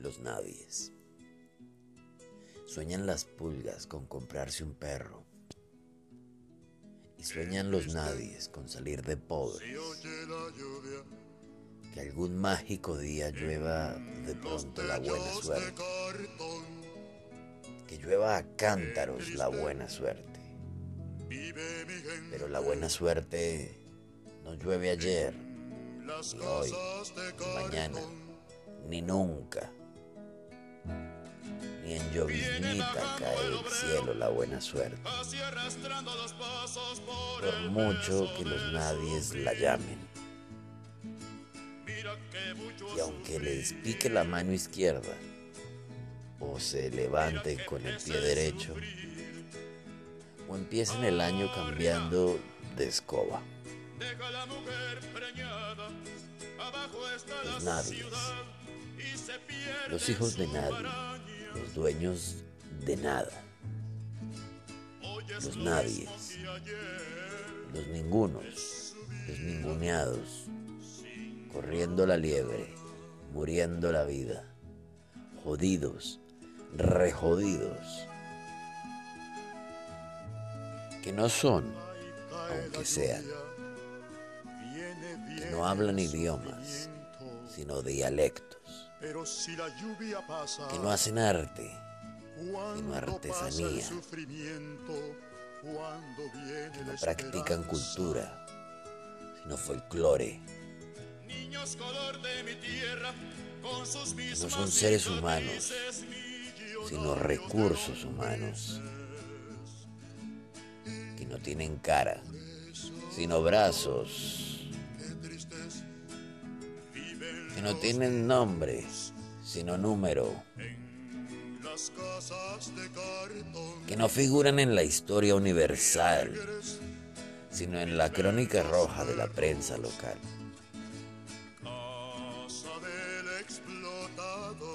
los nadies. Sueñan las pulgas con comprarse un perro. Y sueñan los nadies con salir de pobres. Que algún mágico día llueva de pronto la buena suerte. Que llueva a cántaros la buena suerte. Pero la buena suerte no llueve ayer, ni hoy, ni mañana, ni nunca. Ni en lloviznita cae del cielo la buena suerte. Por mucho que los nadies la llamen. Y aunque les pique la mano izquierda, o se levanten con el pie derecho, o empiecen el año cambiando de escoba. Los nadies, los hijos de nadie, los dueños de nada, los nadies, los ningunos, los ninguneados, corriendo la liebre, muriendo la vida, jodidos, rejodidos, que no son, aunque sean, que no hablan idiomas, sino dialectos, que no hacen arte, sino artesanía, que no practican cultura, sino folclore, que no son seres humanos, sino recursos humanos, que no tienen cara, sino brazos, que no tienen nombre, sino número, que no figuran en la historia universal, sino en la crónica roja de la prensa local.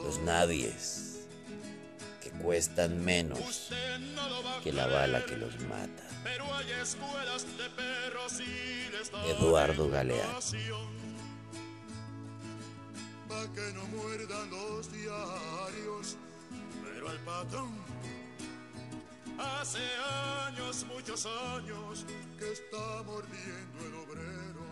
Los nadies, que cuestan menos que la bala que los mata. Eduardo Galeano. Que no muerdan los diarios, pero al patrón hace años, muchos años, que está mordiendo el obrero.